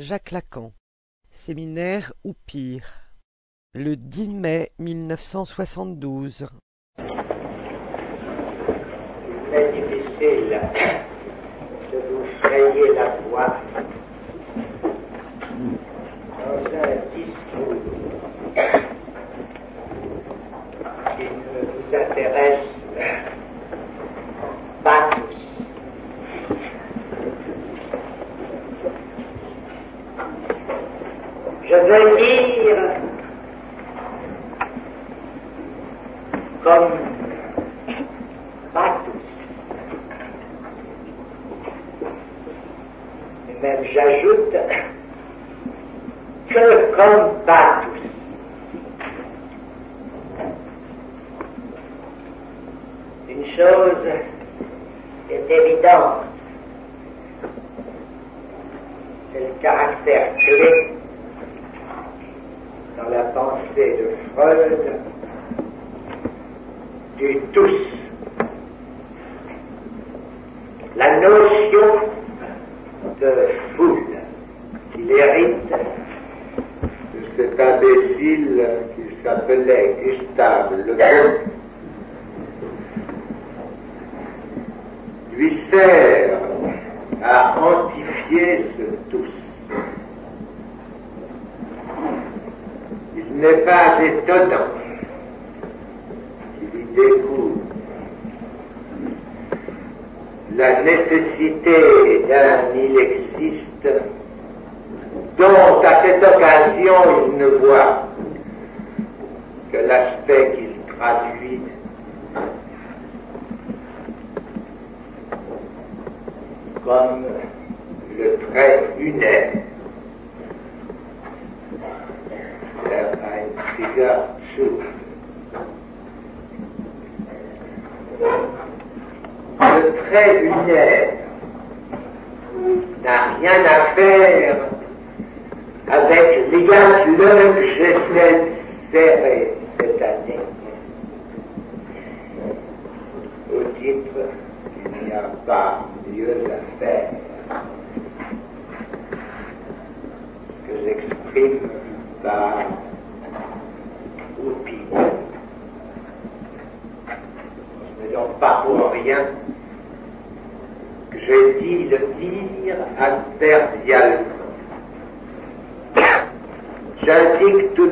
Jacques Lacan, séminaire ou pire, le 10 mai 1972. Il est difficile. De vous frayer la un discours qui ne vous intéresse pas tous. Je veux dire comme pas tous. Et même j'ajoute que comme pas tous. Une chose est évidente, c'est le caractère clé dans la pensée de Freud du tous. La notion de foule qu'il hérite de cet imbécile qui s'appelait Gustave Le lui sert à antifier ce tous. Il n'est pas étonnant qu'il y découvre la nécessité d'un il existe dont à cette occasion il ne voit que l'aspect qu'il traduit comme le trait lunaire. Der einziger Zug. Le trait lunaire n'a rien à faire avec l'égal que j'essaie de serrer cette année. Au titre qu'il n'y a pas mieux à faire. Ce que j'exprime par opinion. Ce n'est donc pas pour rien j'ai dit le dire adverbialement. J'indique tout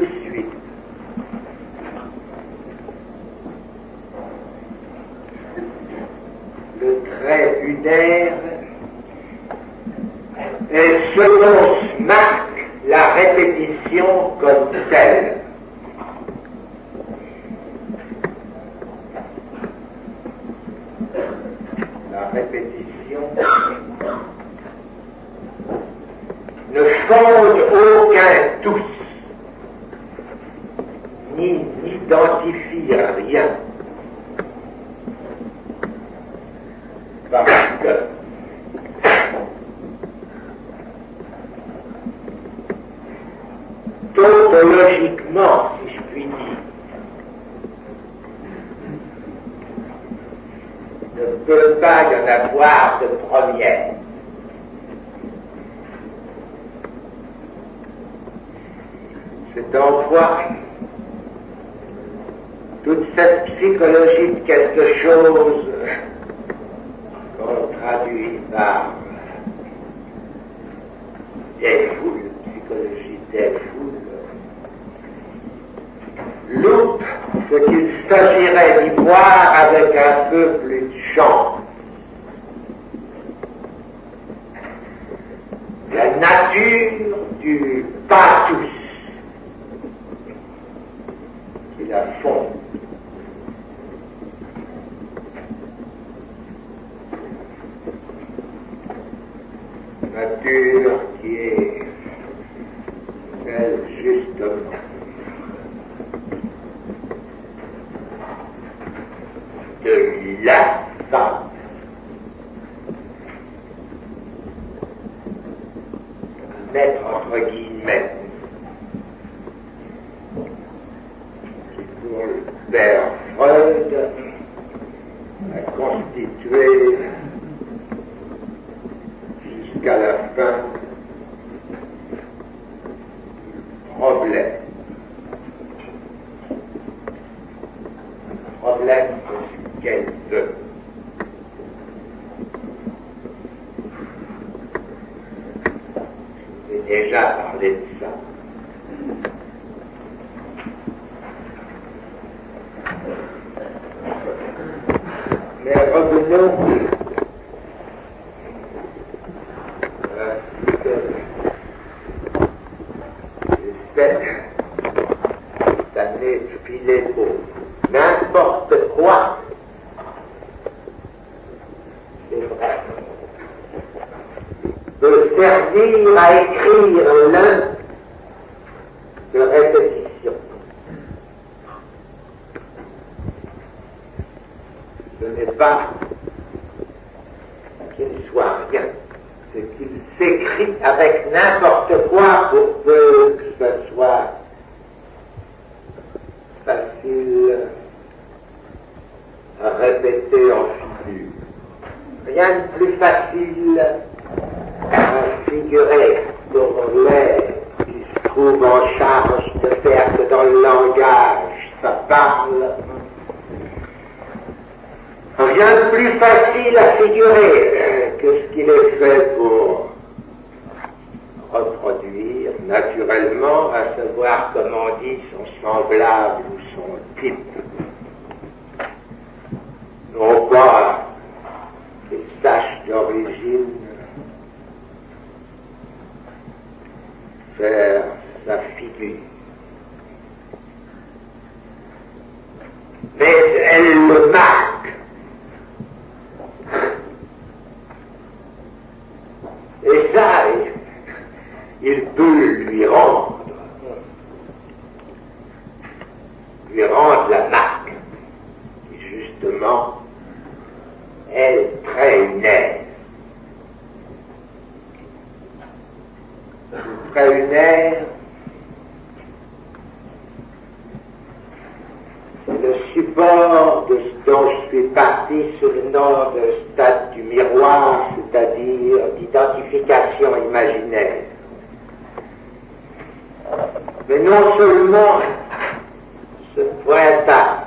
meta.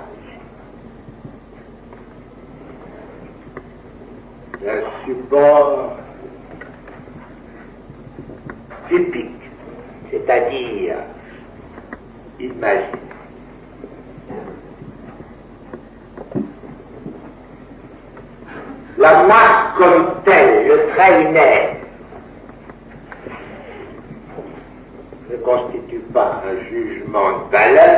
Le support typique, c'est-à-dire imagine. La marque comme telle, le trait ne constitue pas un jugement de valeur,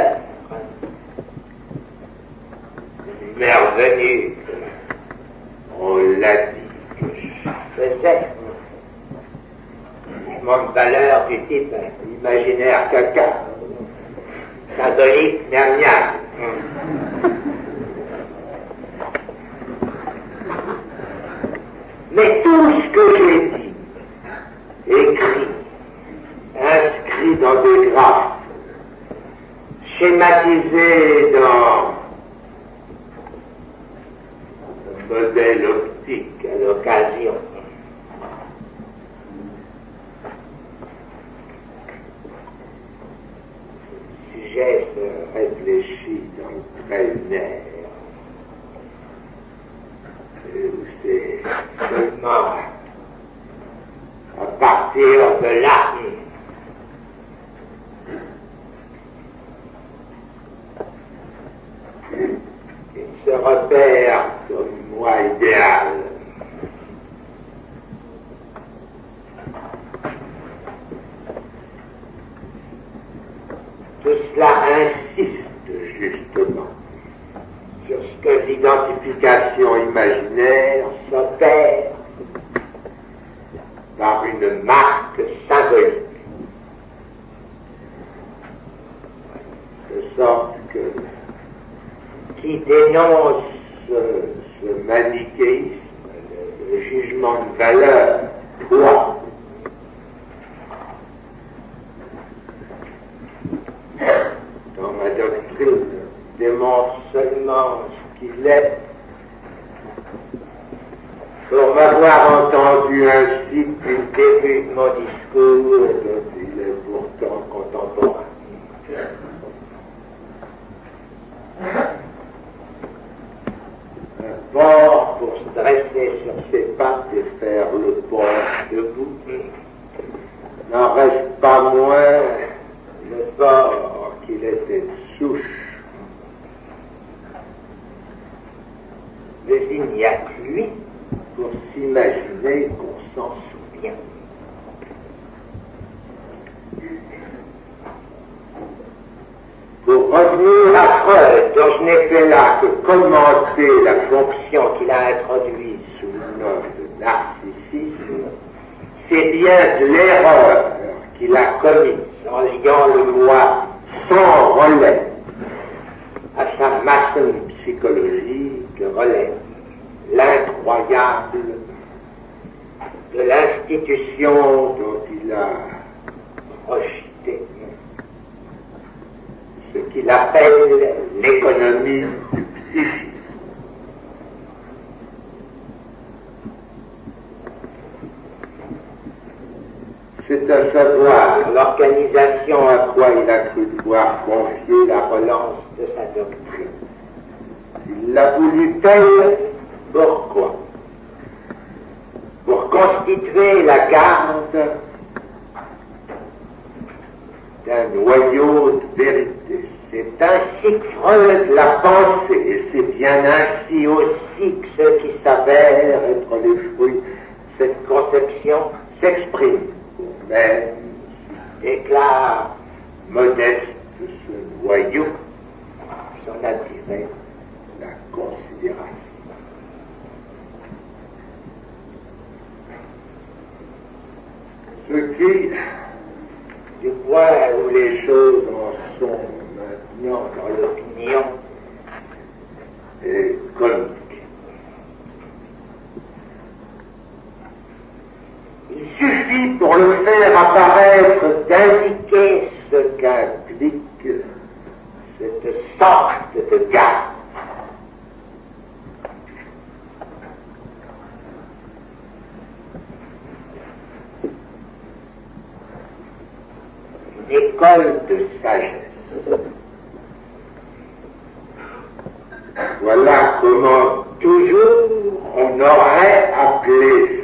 pour se dresser sur ses pattes et faire le bord debout. N'en reste pas moins le bord qu'il était souche. Le zignac N'ai fait là que commenter la fonction qu'il a introduite sous le nom de narcissisme, c'est bien de l'erreur qu'il a commise en liant le moi sans relais à sa maçonne psychologique relève l'incroyable de l'institution dont il a rejeté ce qu'il appelle l'économie du psychisme. C'est à savoir l'organisation à quoi il a cru devoir confier la relance de sa doctrine. Il l'a voulu telle pourquoi Pour constituer la garde d'un noyau de vérité. C'est ainsi que Freud l'a pensé, et c'est bien ainsi aussi que ce qui s'avère être les fruits de cette conception s'exprime même déclare modeste ce noyau, s'en attirer la considération. Ce qui, du point où les choses en sont maintenant dans l'opinion, est comique. Il suffit pour le faire apparaître d'indiquer ce qu'implique cette sorte de garde. Une école de sagesse. Voilà comment toujours on aurait appelé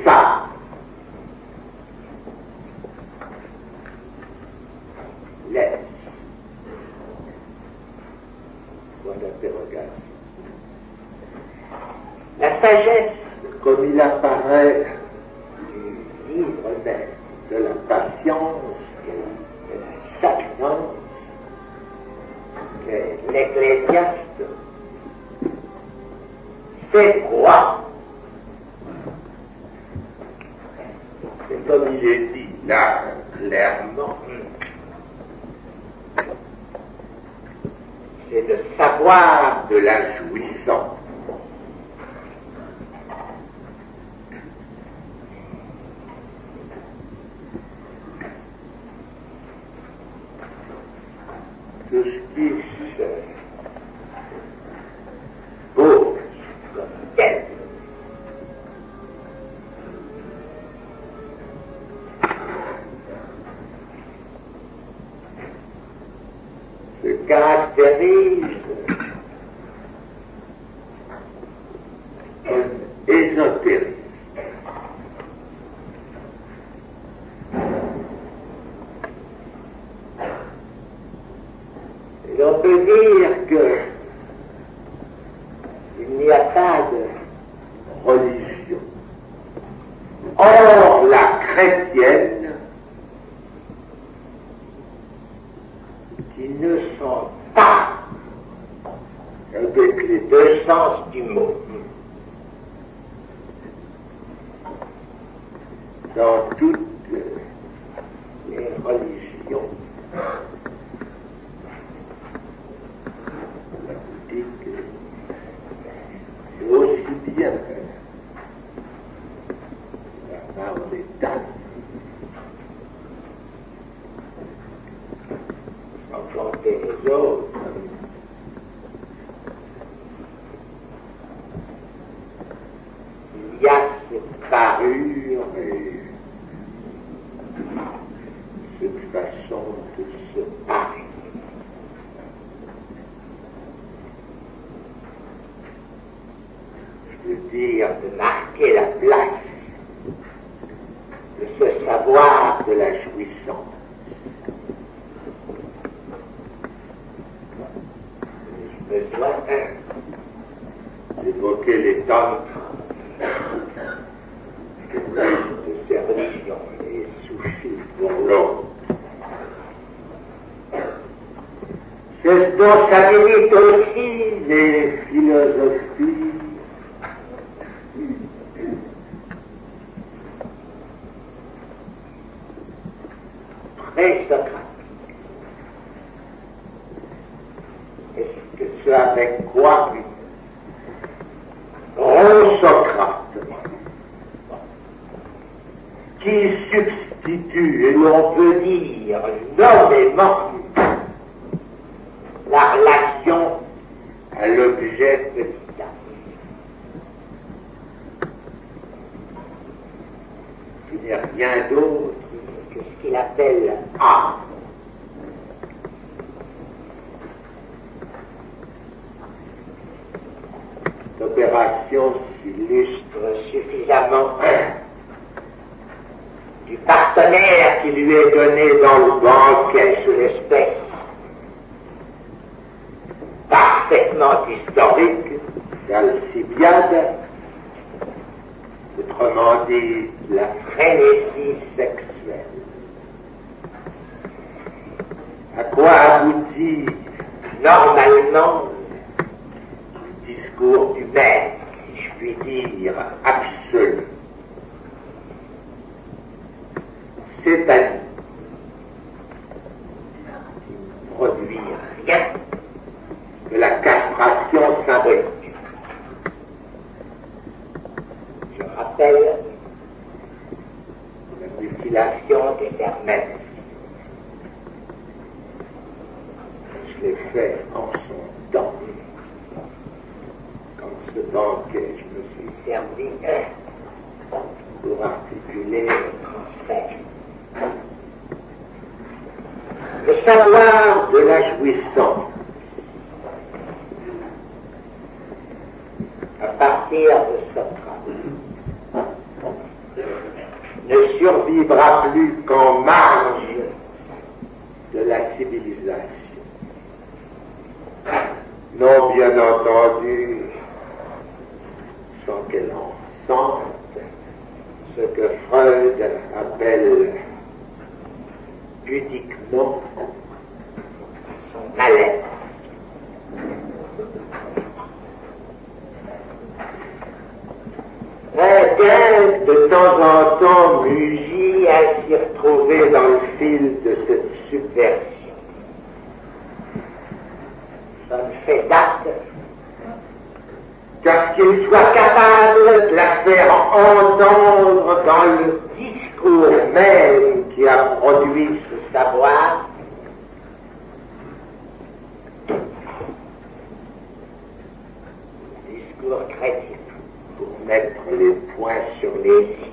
de la jouissance. J'ai besoin hein, d'évoquer les tantres de ces religions, les soufis pour l'autre. C'est ce dont s'habilitent aussi les philosophies. Ne survivra plus qu'en marge de la civilisation. Non, bien entendu, sans qu'elle en sente ce que Freud appelle pudiquement son de temps en temps, mugit à s'y retrouver dans le fil de cette subversion. Ça me fait date. Qu'à ce qu'il soit capable de la faire entendre dans le discours même qui a produit ce savoir, discours chrétien mettre les points sur les i.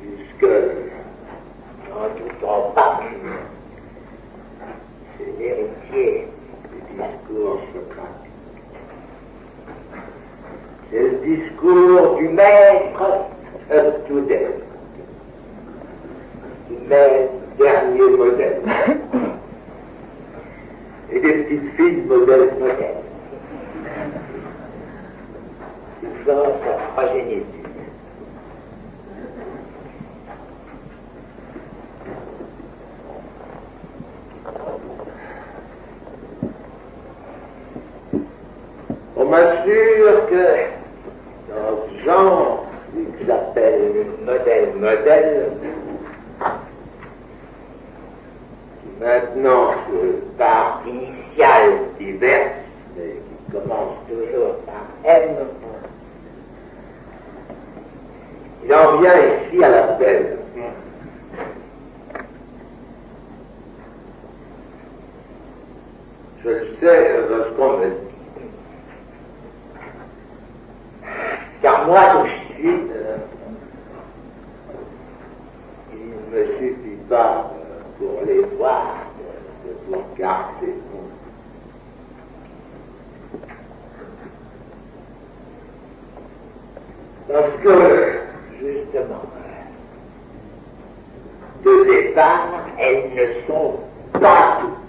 Puisque, en tout pas, c'est l'héritier du discours socratique. C'est le discours du maître up-to date, du maître dernier modèle, et des petites filles modèles modèles dans sa progéniture. On m'assure que dans ce genre que j'appelle modèle-modèle, qui maintenant se part initiale diverse, mais qui commence toujours par M, il en vient ici à l'appel. Je le sais lorsqu'on me dit. Car moi, suis, euh, il ne me suffit pas pour les voir, de, vous regarder. Parce que justement, de départ, elles ne sont pas toutes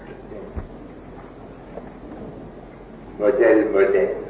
modèle, modèle.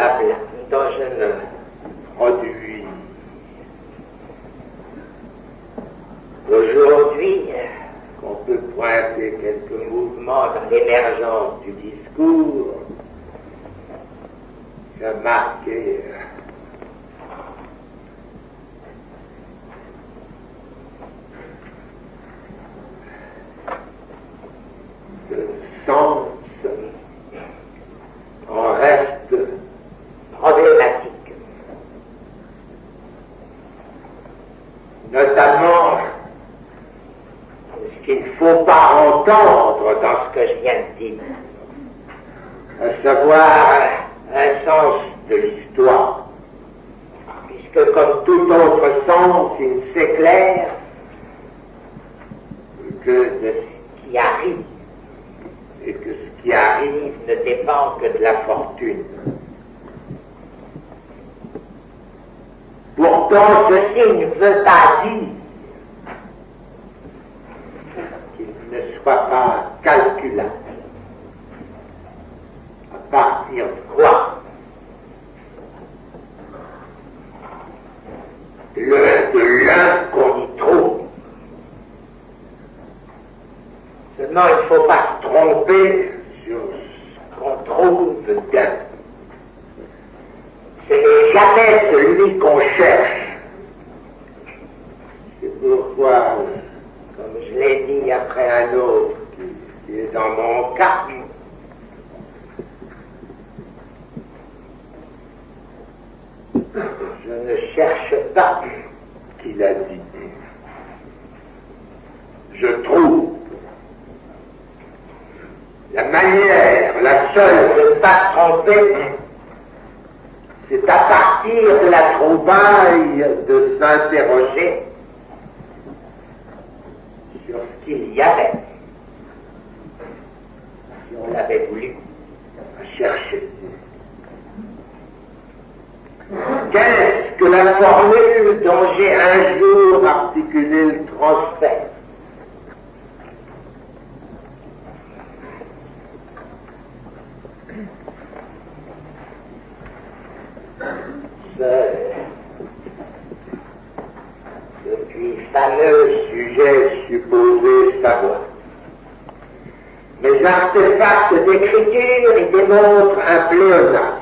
la, entonces de, depuis fameux sujet supposé savoir. Mes artefacts d'écriture y démontrent un pléonasme.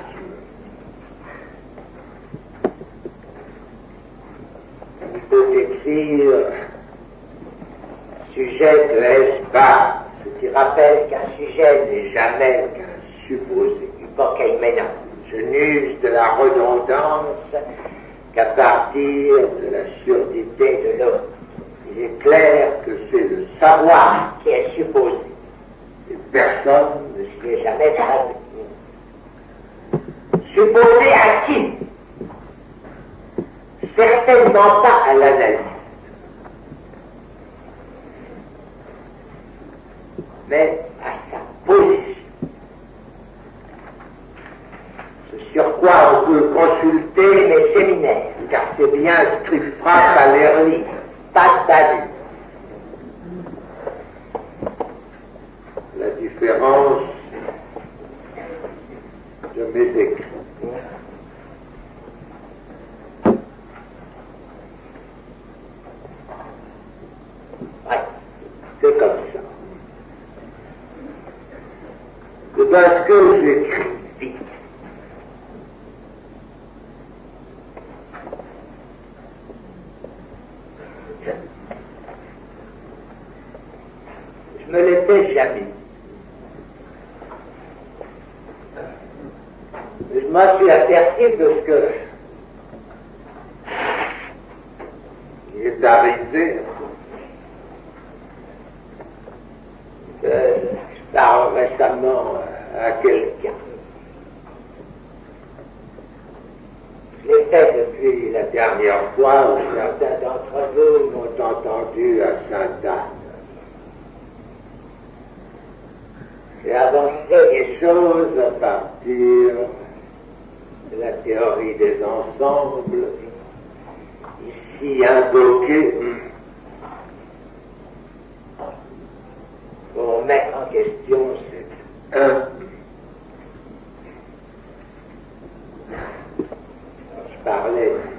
de la surdité de l'homme. Il est clair que c'est le savoir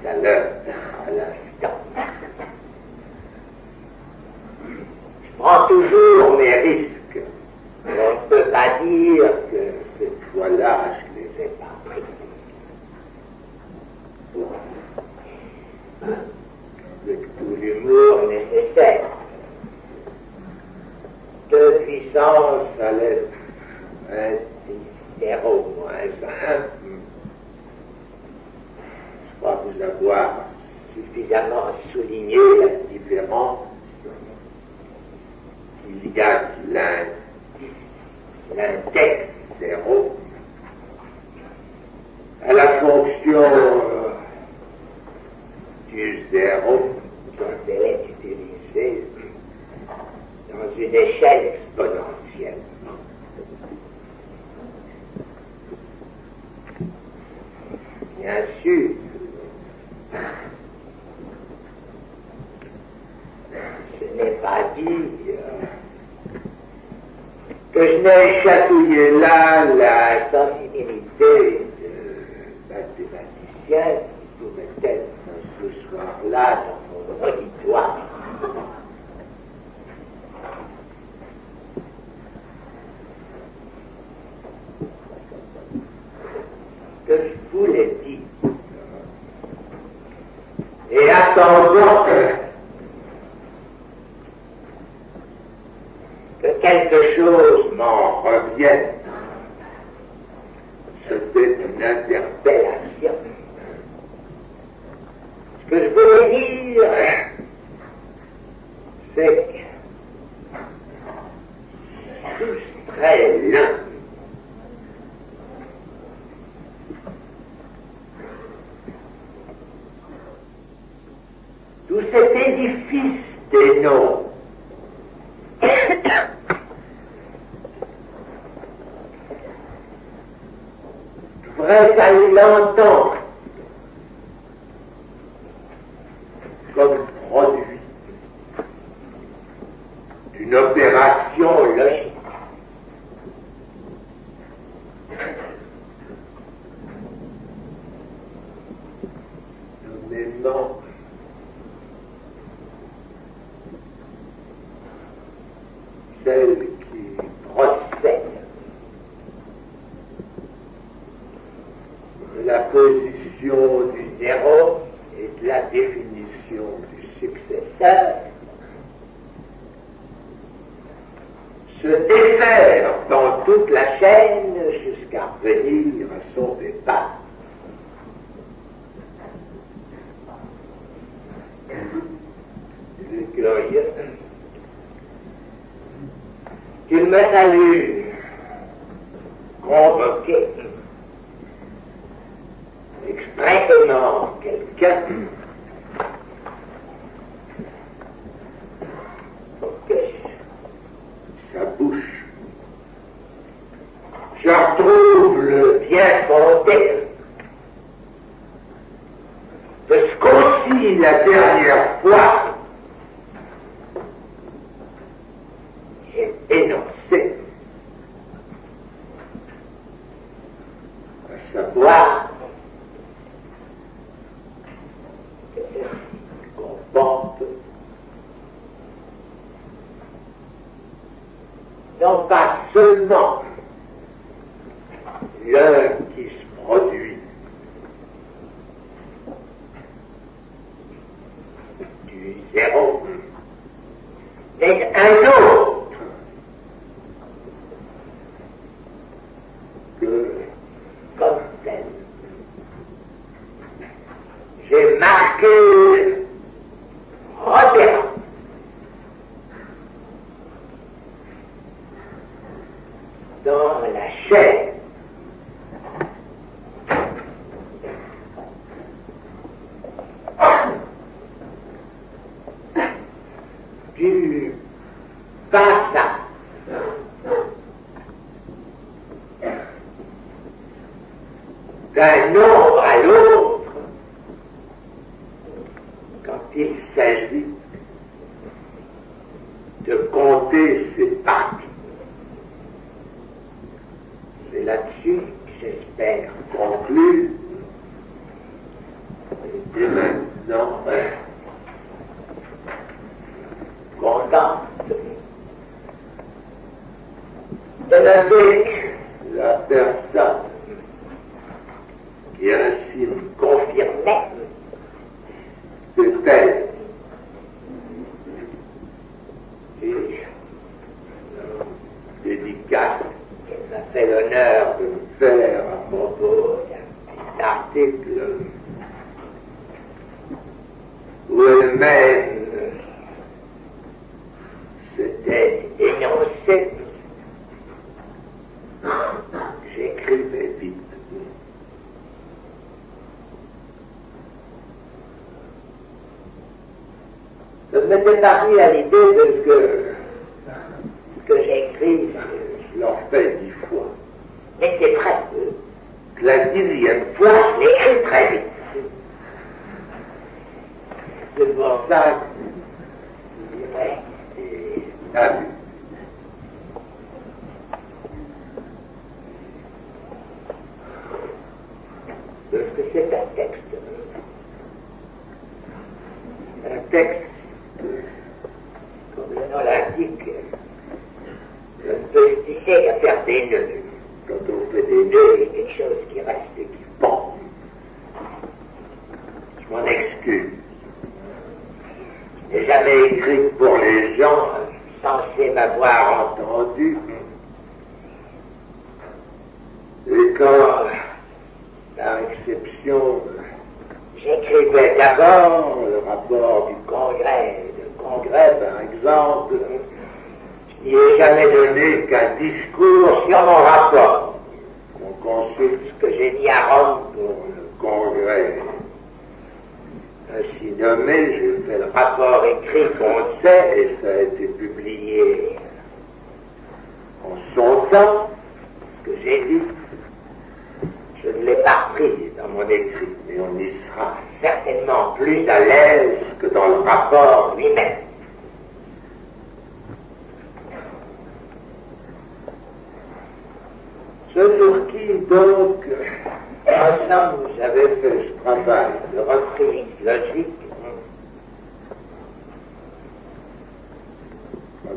and uh, iná iṣẹ́ tó comme produit d'une opération logique. dependa aquí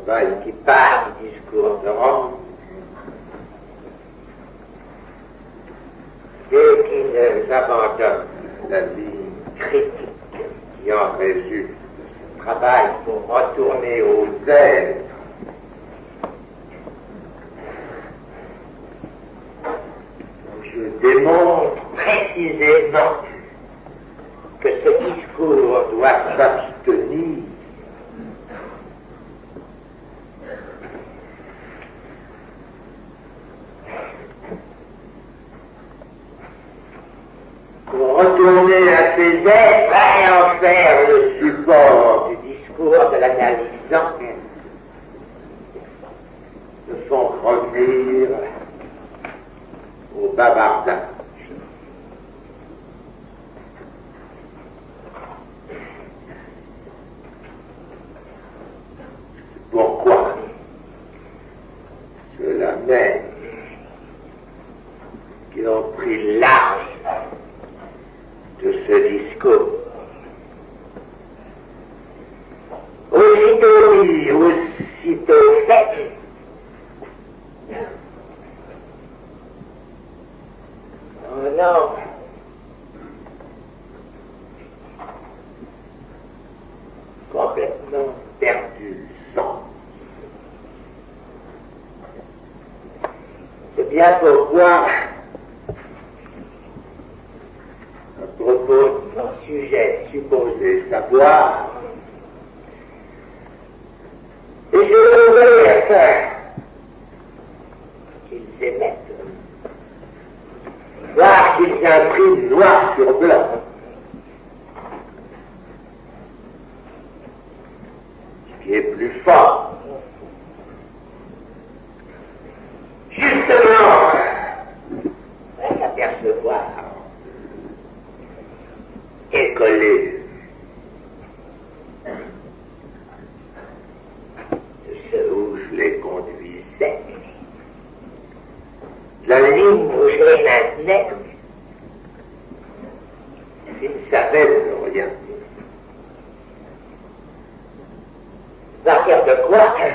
Qui part discours de Rome. Et qui ne abandonne la ligne critique qui en résulte de ce travail pour retourner aux ailes الواقع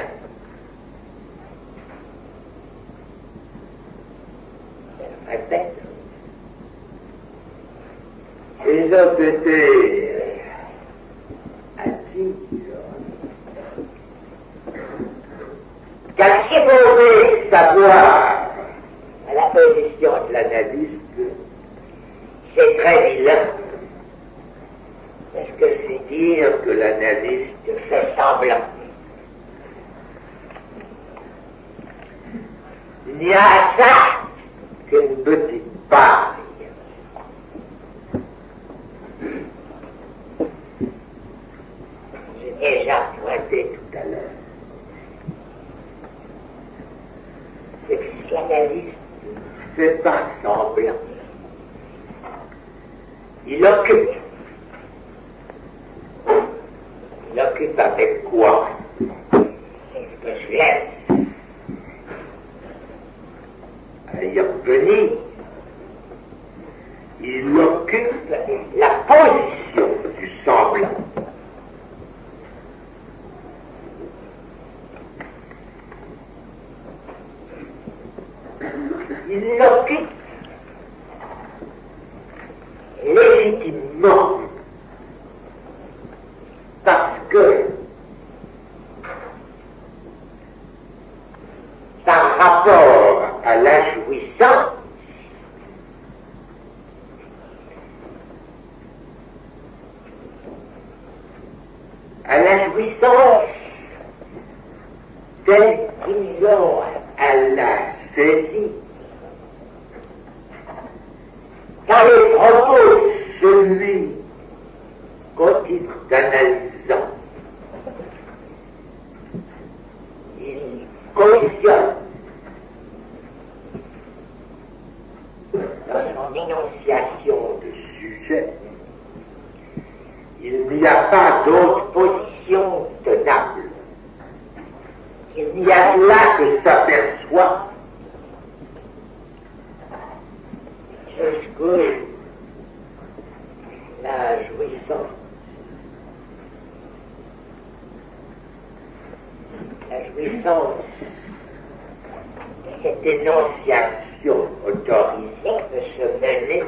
cette énonciation autorisée peut se mener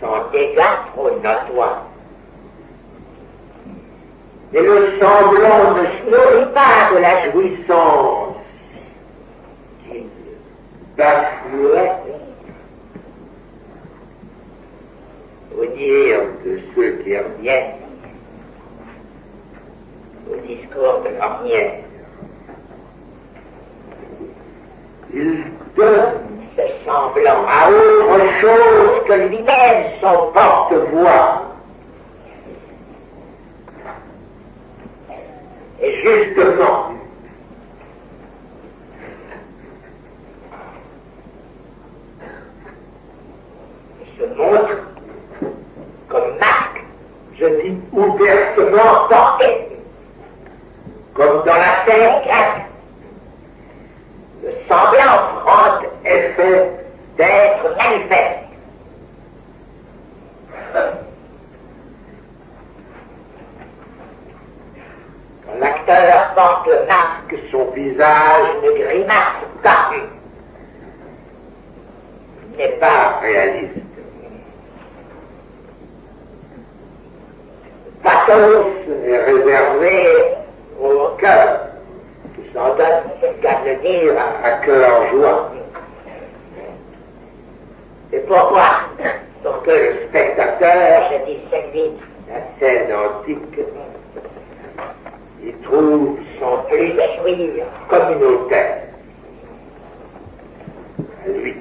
sans dégâts trop notoires. Mais le semblant ne se nourrit pas de la jouissance qu'il bafouait. Au dire de ceux qui reviennent au discours de l'ornière, Il donne ce semblant à autre chose que lui-même, son porte-voix. Et justement, il se montre comme masque, je dis ouvertement porté, comme dans la scène grecque. Le semblant prend effet d'être manifeste. L'acteur porte le masque, son visage ne grimace pas. Il n'est pas réaliste. Pathos est réservé au cœur, s'en donne, c'est le cas de le dire, à, cœur joie. Et pourquoi Pour que le spectateur se la scène antique, il trouve son plaisir communautaire à lui.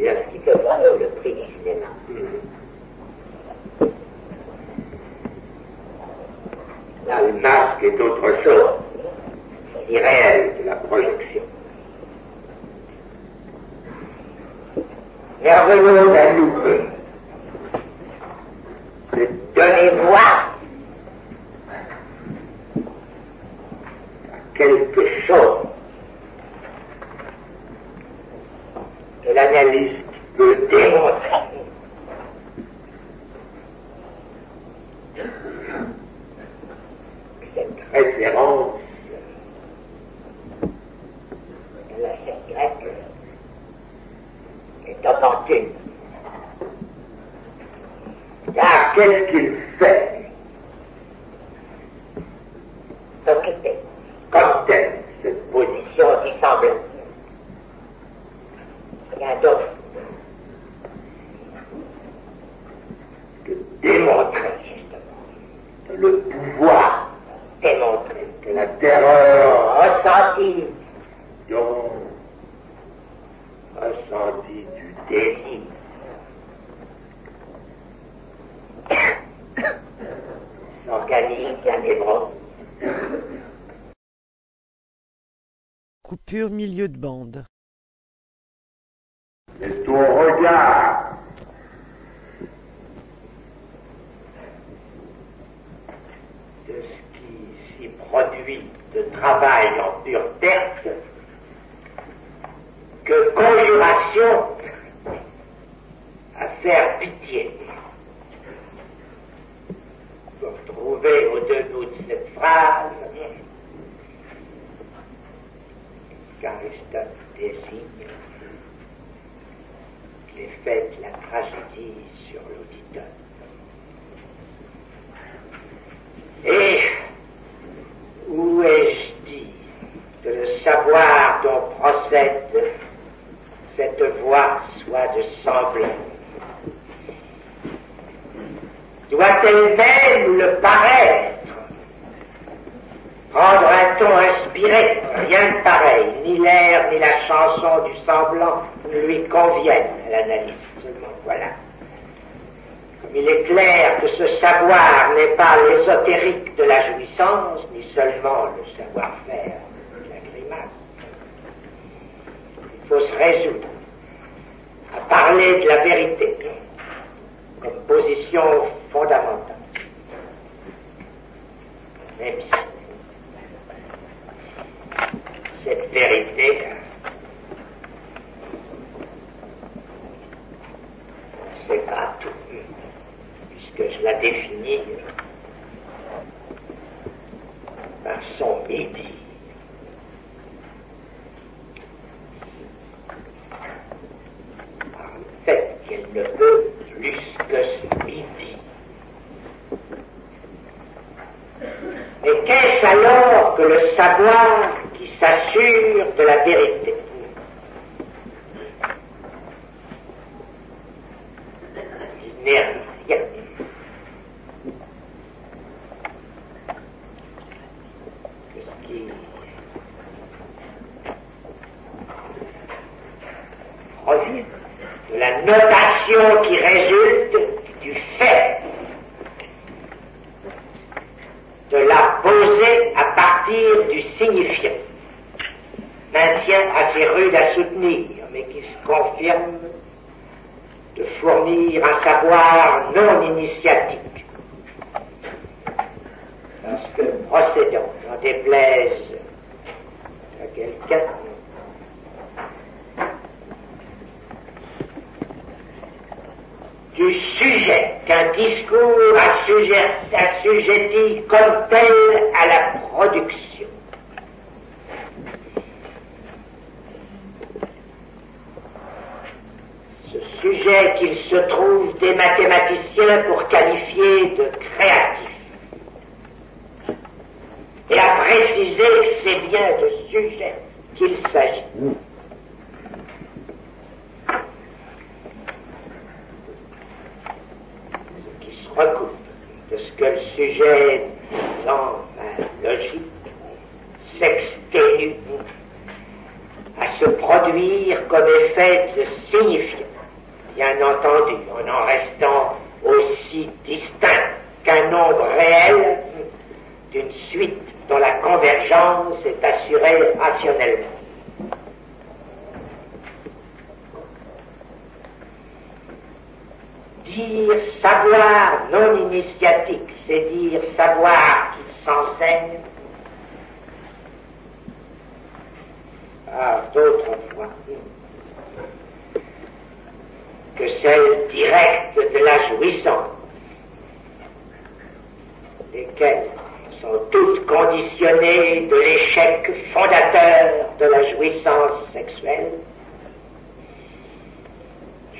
bien ce qui peut valoir le prix du cinéma. Là, le masque est autre chose, irréel de la projection. Mais revenons à donner voix à quelque chose que l'analyste peut démontrer. Cette référence à la scène grecque est opportune. Car qu'est-ce qu'il fait Occuper comme telle cette position qui semble rien d'autre que démontrer justement que le pouvoir démontrer que la terreur ressentie dont ressentie du désir s'organise un hébreu Coupure milieu de bande. Sexuelle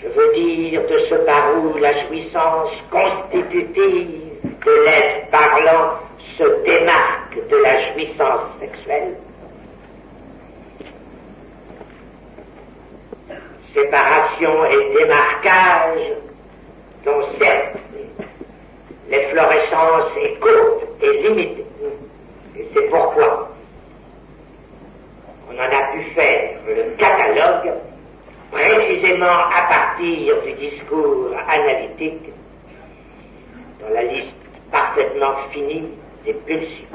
je veux dire de ce par où la jouissance constitutive de l'être parlant se démarque de la jouissance sexuelle. Séparation et démarquage dont certes l'efflorescence est courte et limitée. Et c'est pourquoi on en a pu faire le catalogue précisément à partir du discours analytique, dans la liste parfaitement finie des pulsions.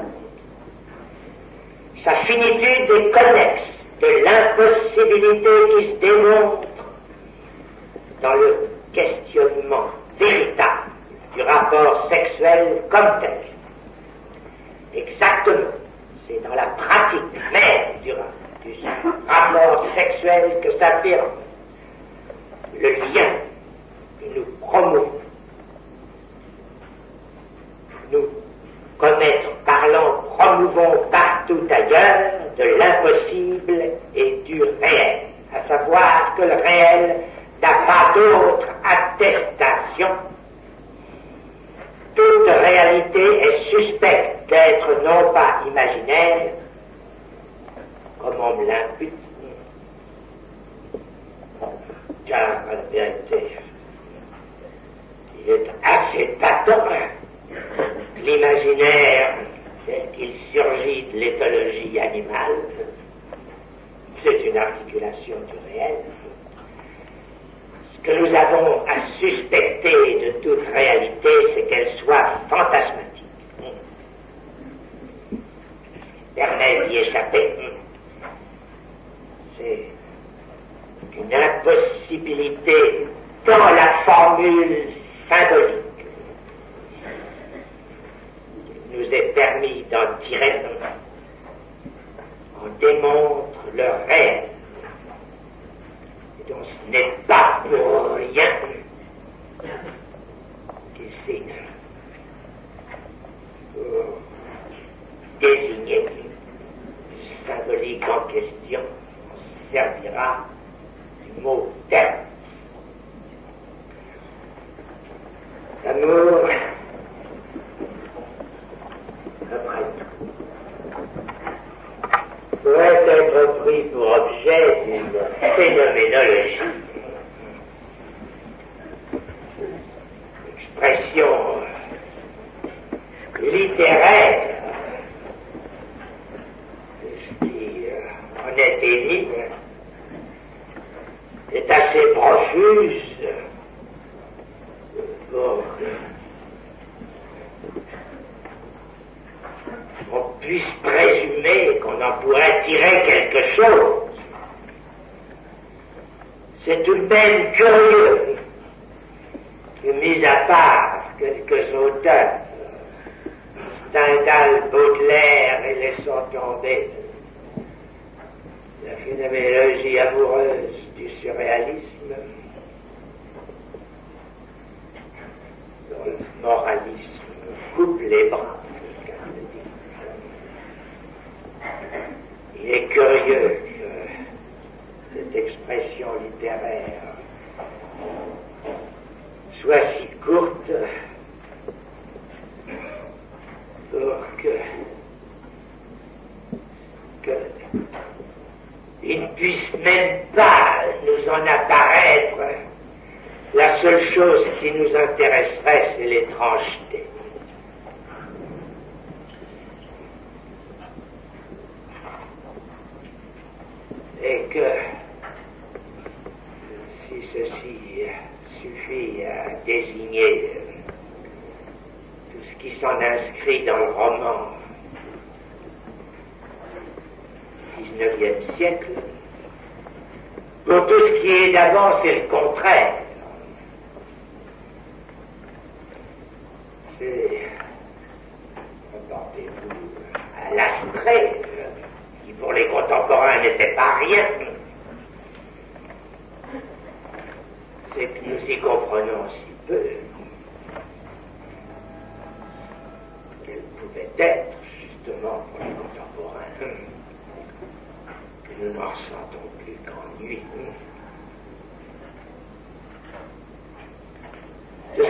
Sa finitude est connexe de l'impossibilité qui se démontre dans le questionnement véritable du rapport sexuel comme tel. Exactement, c'est dans la pratique même du, du rapport sexuel que s'affirme le lien que nous promouvons. Nous, comme être parlant, promouvons partout ailleurs de l'impossible et du réel, à savoir que le réel n'a pas d'autre attestation. Toute réalité est suspecte d'être non pas imaginaire, comme on me l'impute, car la vérité, il est assez patent l'imaginaire tel qu'il surgit de l'éthologie animale, c'est une articulation du réel. Ce que nous avons à suspecter de toute réalité, c'est qu'elle soit fantasmatique. Permet d'y échapper. C'est une impossibilité dans la formule symbolique. Il nous est permis d'en tirer on démontre le réel. Et donc ce n'est pas pour rien pour désigner le symbolique en question, on servira du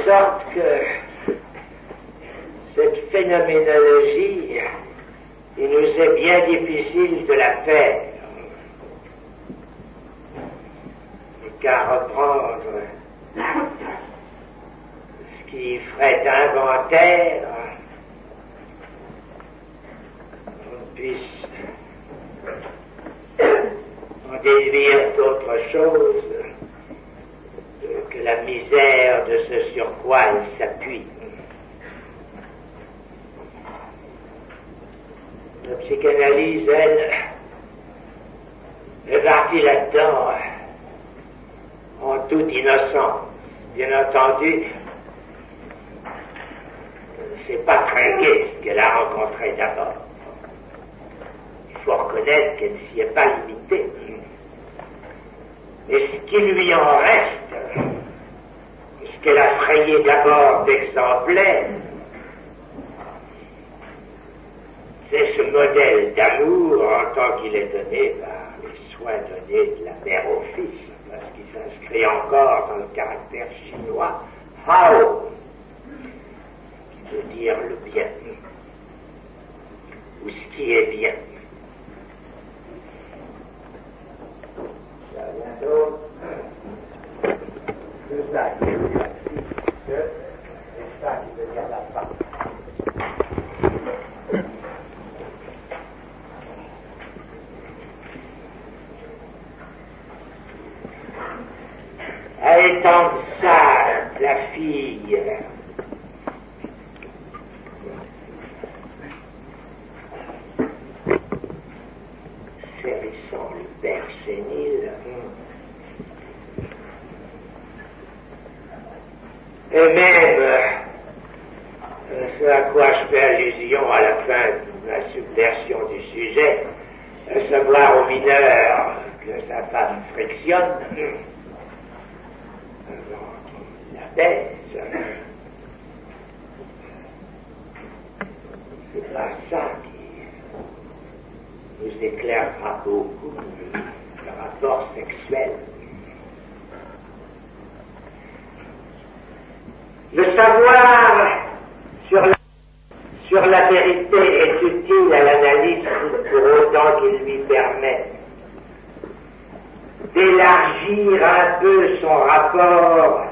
sorte que cette phénoménologie, il nous est bien difficile de la faire. Car reprendre ce qui ferait inventaire, on puisse en déduire d'autre chose que la misère de ce sur quoi il s'appuie. La psychanalyse, elle, est partie là-dedans en toute innocence. Bien entendu, c'est pas gai ce qu'elle a rencontré d'abord. Il faut reconnaître qu'elle ne s'y est pas limitée. Et ce qui lui en reste, qu'elle a frayé d'abord d'exemplaires, c'est ce modèle d'amour en tant qu'il est donné par les soins donnés de la mère au fils, parce qu'il s'inscrit encore dans le caractère chinois Hao, qui veut dire le bien, ou ce qui est bien. Qui veut dire le fils, c'est ça qui veut dire la la fille. Et même, euh, ce à quoi je fais allusion à la fin de la subversion du sujet, à savoir au mineur que sa femme frictionne, la baisse. C'est pas ça qui nous éclairera beaucoup le rapport sexuel. Le savoir sur la, vérité est utile à l'analyse pour autant qu'il lui permet d'élargir un peu son rapport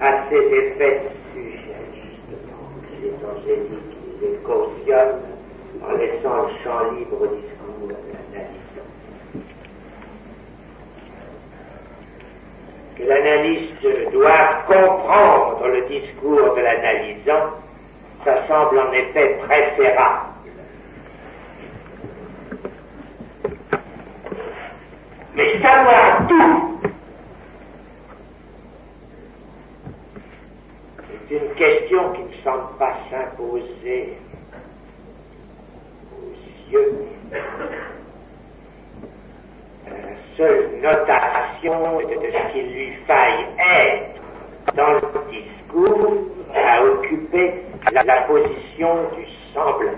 à ses effets de sujet, justement. Les angéliques, il les cautionne en laissant le champ libre au discours l'analyste doit comprendre le discours de l'analysant, ça semble en effet préférable. Mais savoir tout c'est une question qui ne semble pas s'imposer aux yeux. Euh, seule notation de ce qu'il lui faille être dans le discours a occupé la, position du semblant.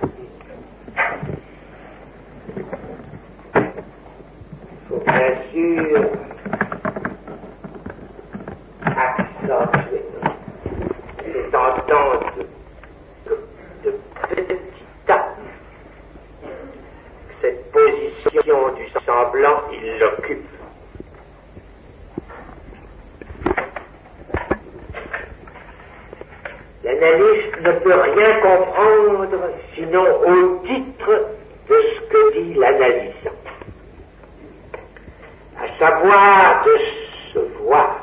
faut bien sûr accentuer cette entente de, de, de petit tas. Cette du semblant, il l'occupe. L'analyste ne peut rien comprendre sinon au titre de ce que dit l'analysant à savoir de se voir.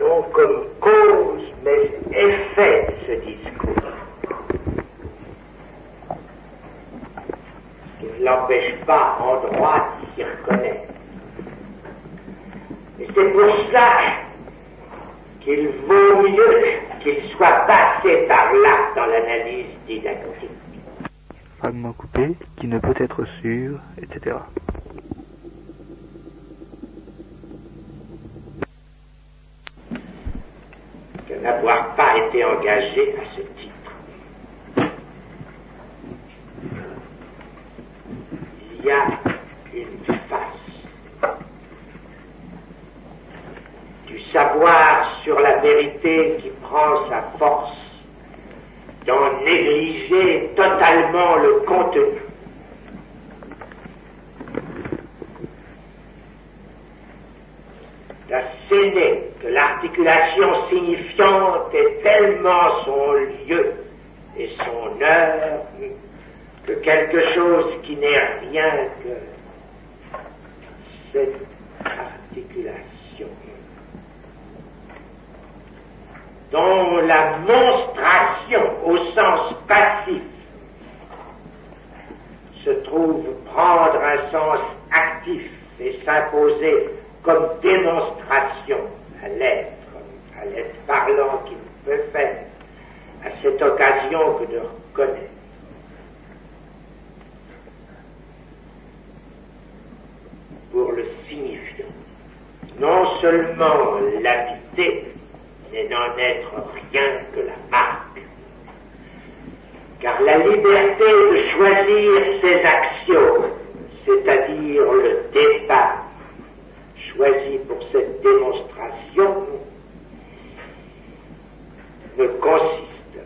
Non comme cause, mais effet de ce discours. Ce qui ne l'empêche pas en droit de s'y reconnaître. Et c'est pour cela qu'il vaut mieux qu'il soit passé par là dans l'analyse didactique fragment coupé, qui ne peut être sûr, etc. De n'avoir pas été engagé à ce titre. Y a une face du savoir sur la vérité qui prend sa force d'en négliger totalement le contenu. D'asséner que l'articulation signifiante est tellement son lieu et son heure que quelque chose qui n'est rien que cette articulation dont la monstration au sens passif se trouve prendre un sens actif et s'imposer comme démonstration à l'être, à l'être parlant qui peut faire à cette occasion que de reconnaître. Pour le signifiant, non seulement l'habiter, mais n'en être rien que la marque. Car la liberté de choisir ses actions, c'est-à-dire le départ choisi pour cette démonstration, ne consiste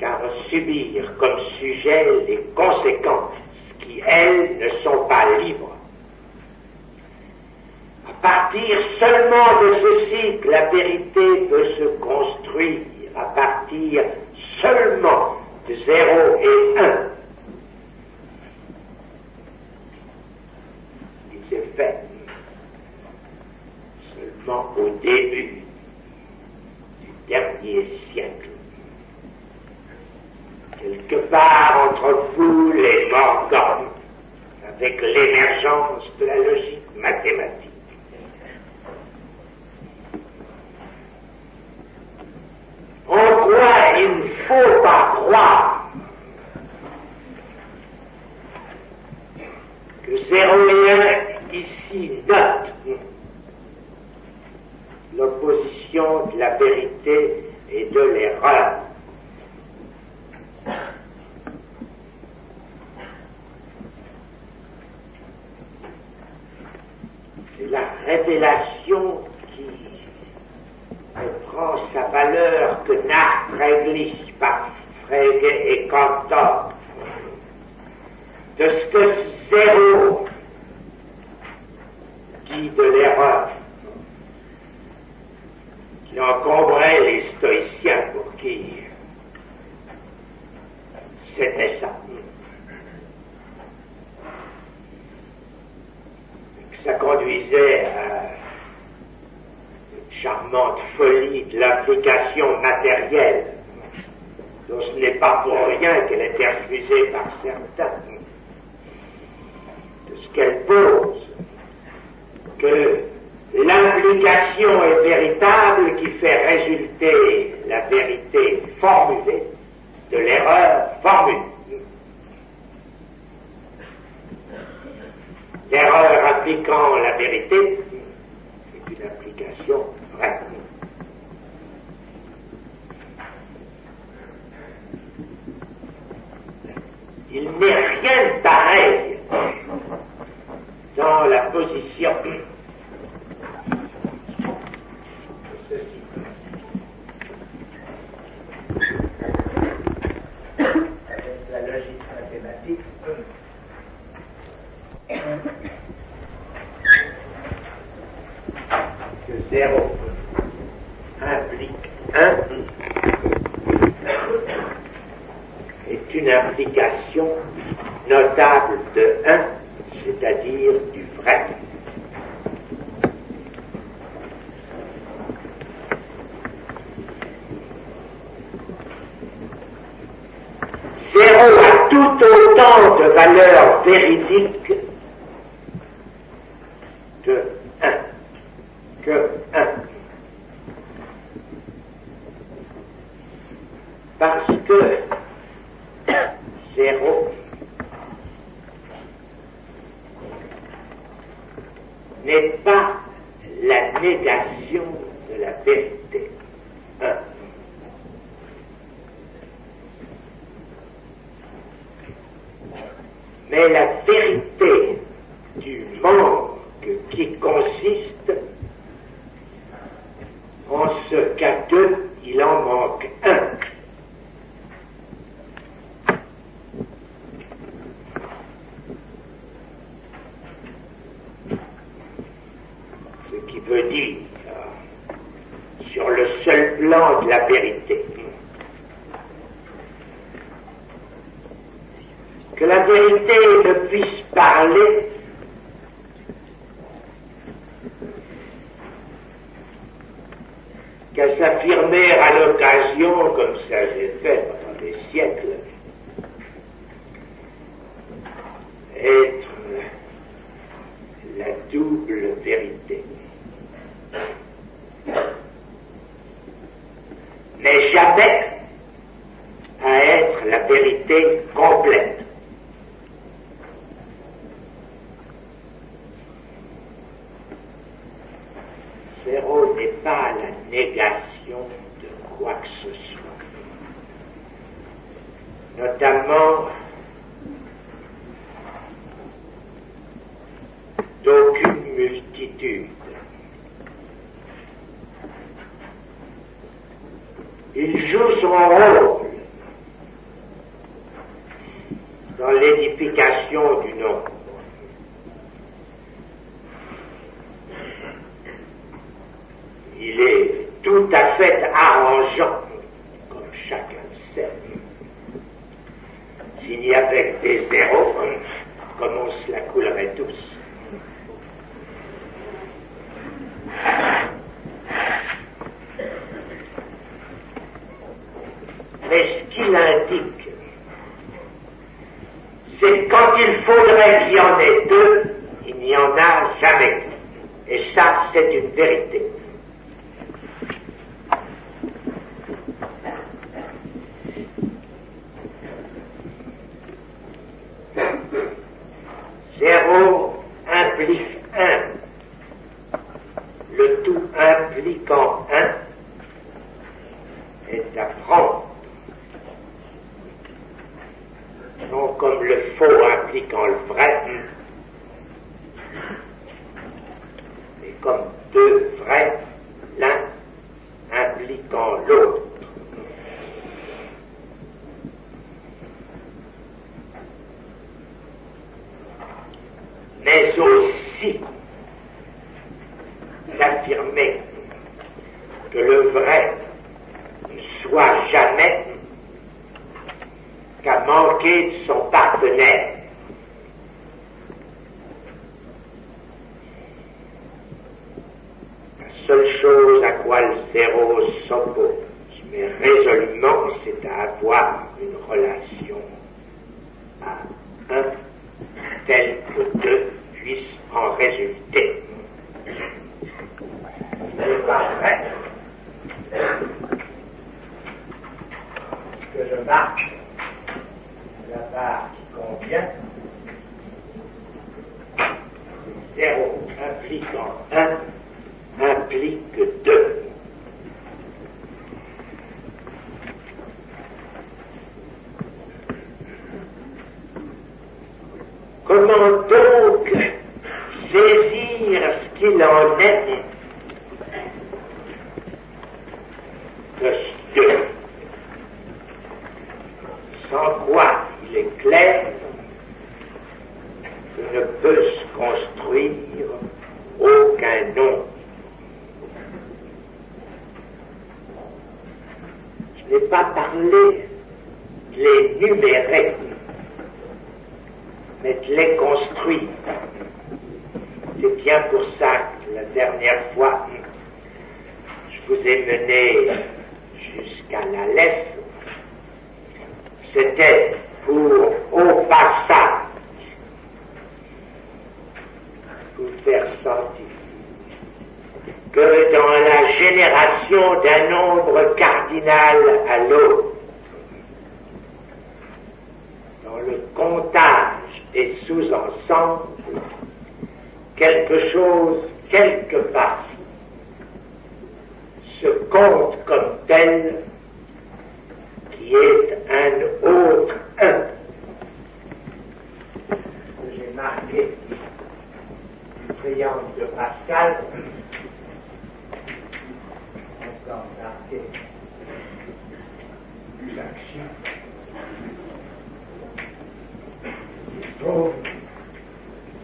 qu'à subir comme sujet les conséquences qui, elles, ne sont pas libres à partir seulement de ceci que la vérité peut se construire, à partir seulement de 0 et 1. Il s'est fait seulement au début du dernier siècle. Quelque part entre vous et Morgan, avec l'émergence de la logique mathématique. en quoi il ne faut pas croire que 0 et 1 ici note l'opposition de la vérité et de l'erreur? C'est la révélation qui prend sa valeur que nachträglich par Frege et Cantor. De ce que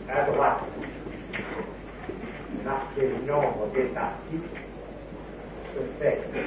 ha trovato la fenomeno dei tatti perfetto.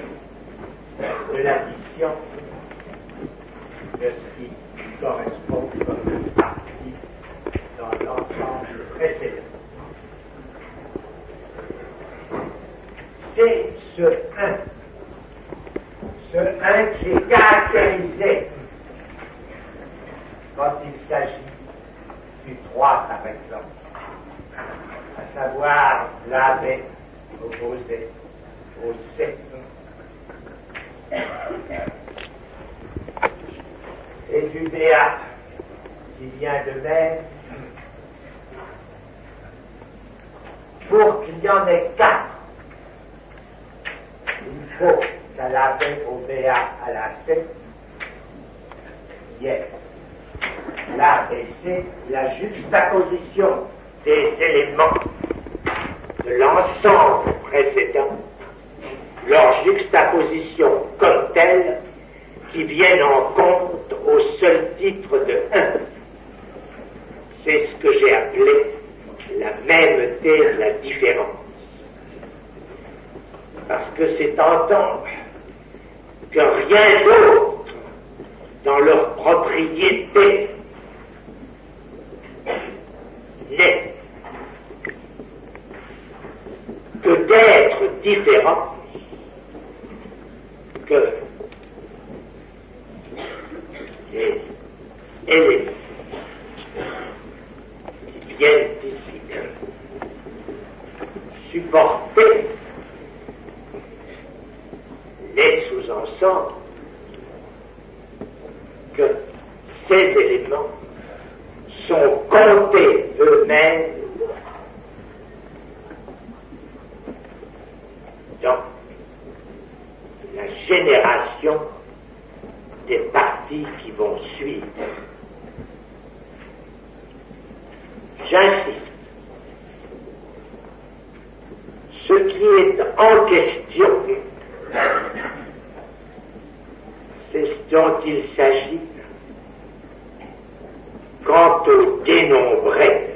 dénombrés.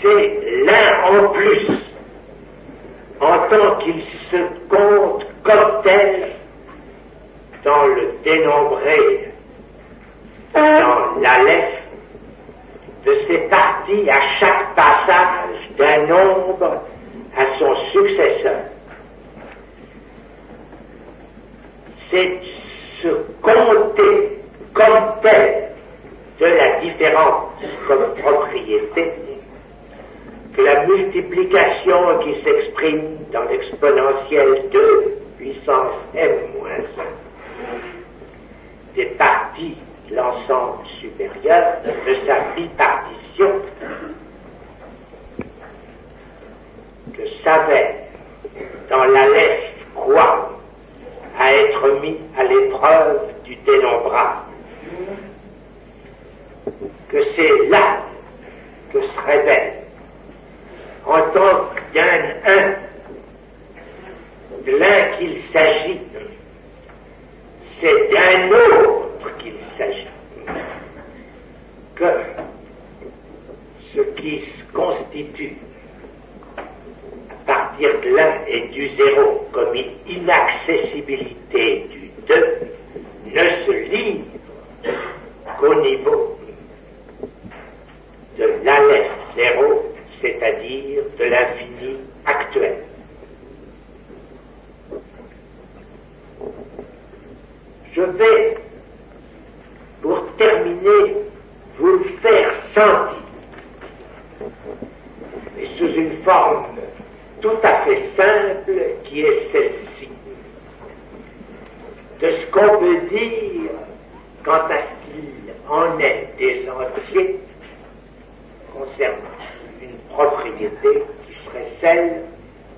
C'est l'un en plus, en tant qu'il se compte comme tel dans le dénombré, dans l'aleph, de ses parties à chaque passage d'un nombre à son successeur. C'est se compter comme tel de la différence comme propriété que la multiplication qui s'exprime dans l'exponentielle 2 puissance m-1 des parties de l'ensemble supérieur de sa bipartition que savait dans la lettre croix à être mis à l'épreuve du dénombrable. Que c'est là que se révèle en tant d'un un de l'un qu'il s'agit, c'est d'un autre qu'il s'agit. Que ce qui se constitue à partir de l'un et du zéro comme une inaccessibilité du deux ne se livre qu'au niveau de l'alerte zéro, c'est-à-dire de l'infini actuel. Je vais, pour terminer, vous le faire sentir, et sous une forme tout à fait simple qui est celle-ci, de ce qu'on peut dire quant à ce qu'il en est des entiers concernant une propriété qui serait celle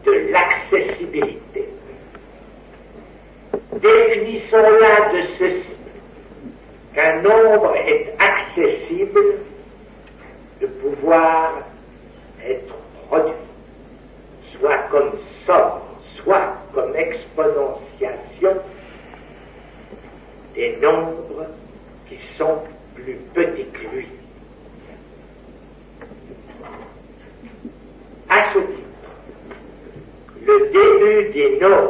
de l'accessibilité. Définissons-la de ceci, qu'un nombre est accessible de pouvoir être produit, soit comme somme, soit comme exponentiation des nombres qui sont plus petits que lui. သေးခြင်းတို့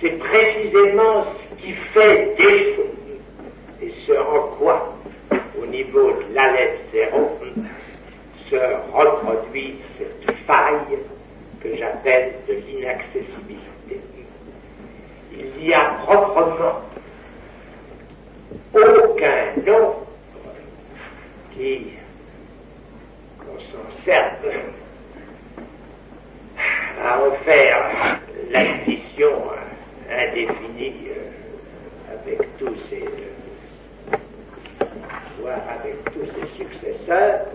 C'est précisément ce qui fait défaut et ce en quoi, au niveau de la lettre zéro, se reproduit cette faille que j'appelle de l'inaccessibilité. Il n'y a proprement aucun nombre qui certes, à offert l'addition indéfinie euh, avec tous ses, voire avec tous ses successeurs,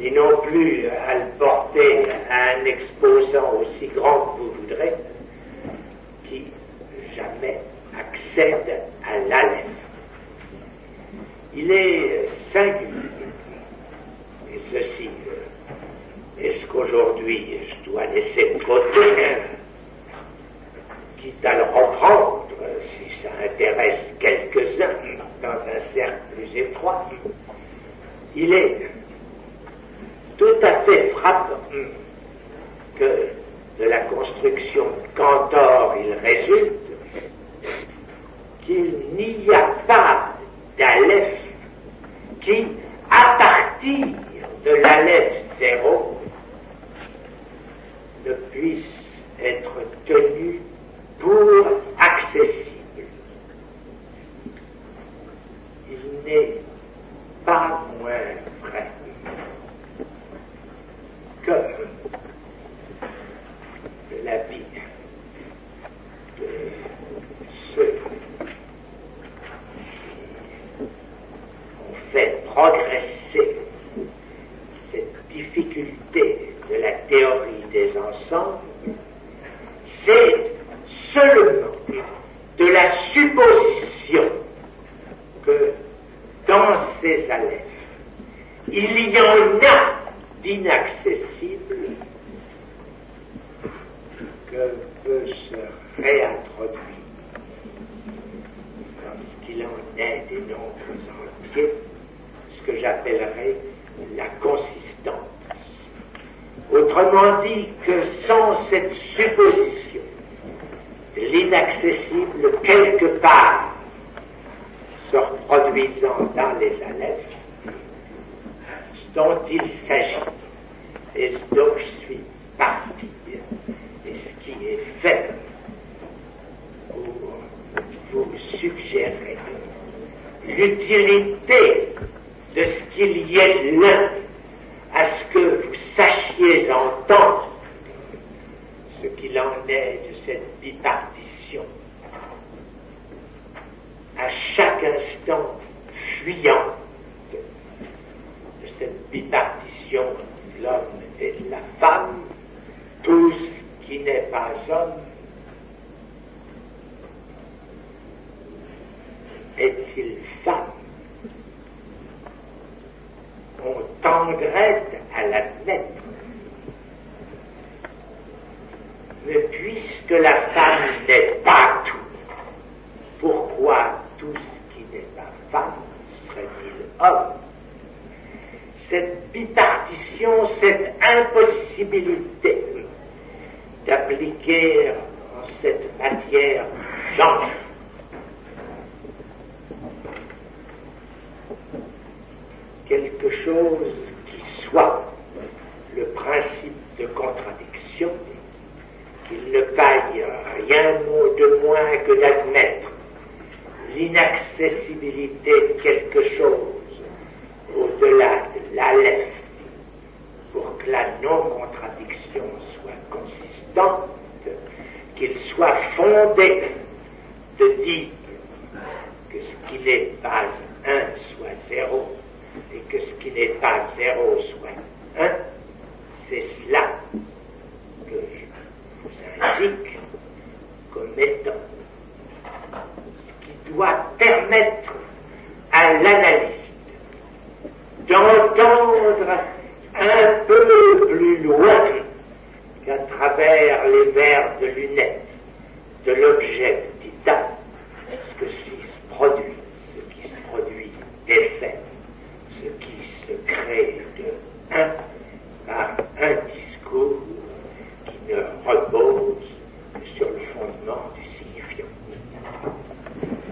ni non plus à le porter à un exposant aussi grand que vous voudrez, qui jamais accède à l'Aleph. Il est singulier. Et ceci, euh, est-ce qu'aujourd'hui je dois laisser de hein, à le reprendre, si ça intéresse quelques-uns dans un cercle plus étroit, il est tout à fait frappant que de la construction de Cantor il résulte qu'il n'y a pas d'Aleph qui, à partir de l'Aleph zéro, ne puisse être tenu pour accessible. Il n'est pas moins vrai que la vie de ceux fait progresser cette difficulté de la théorie des ensembles, c'est seulement de la supposition que dans ces alephes, il y en a d'inaccessibles que peut se réintroduire dans ce qu'il en est des nombres entiers, ce que j'appellerais la consistance. Autrement dit que sans cette supposition l'inaccessible quelque part se reproduisant dans les alephes, dont il s'agit et dont je suis parti et ce qui est fait pour vous suggérer l'utilité de ce qu'il y ait là à ce que vous sachiez entendre ce qu'il en est de cette bipartition. À chaque instant fuyant de cette bipartition de l'homme et de la femme, tout ce qui n'est pas homme est-il femme? On tendrait à l'admettre. Mais puisque la femme n'est pas tout, pourquoi tout ce qui n'est pas femme serait-il homme Cette bipartition, cette impossibilité d'appliquer en cette matière genre quelque chose qui soit le principe de contradiction, qu'il ne faille rien de moins que d'admettre l'inaccessibilité de quelque chose au-delà de l'aleph pour que la non-contradiction soit consistante, qu'il soit fondé de dire que ce qui n'est pas un soit zéro et que ce qui n'est pas zéro soit un, c'est cela que je vous indique comme étant doit permettre à l'analyste d'entendre un peu plus loin qu'à travers les verres de lunettes de l'objet qui date ce qui se produit, ce qui se produit d'effet, ce qui se crée de un par un discours qui ne repose que sur le fondement du signifiant.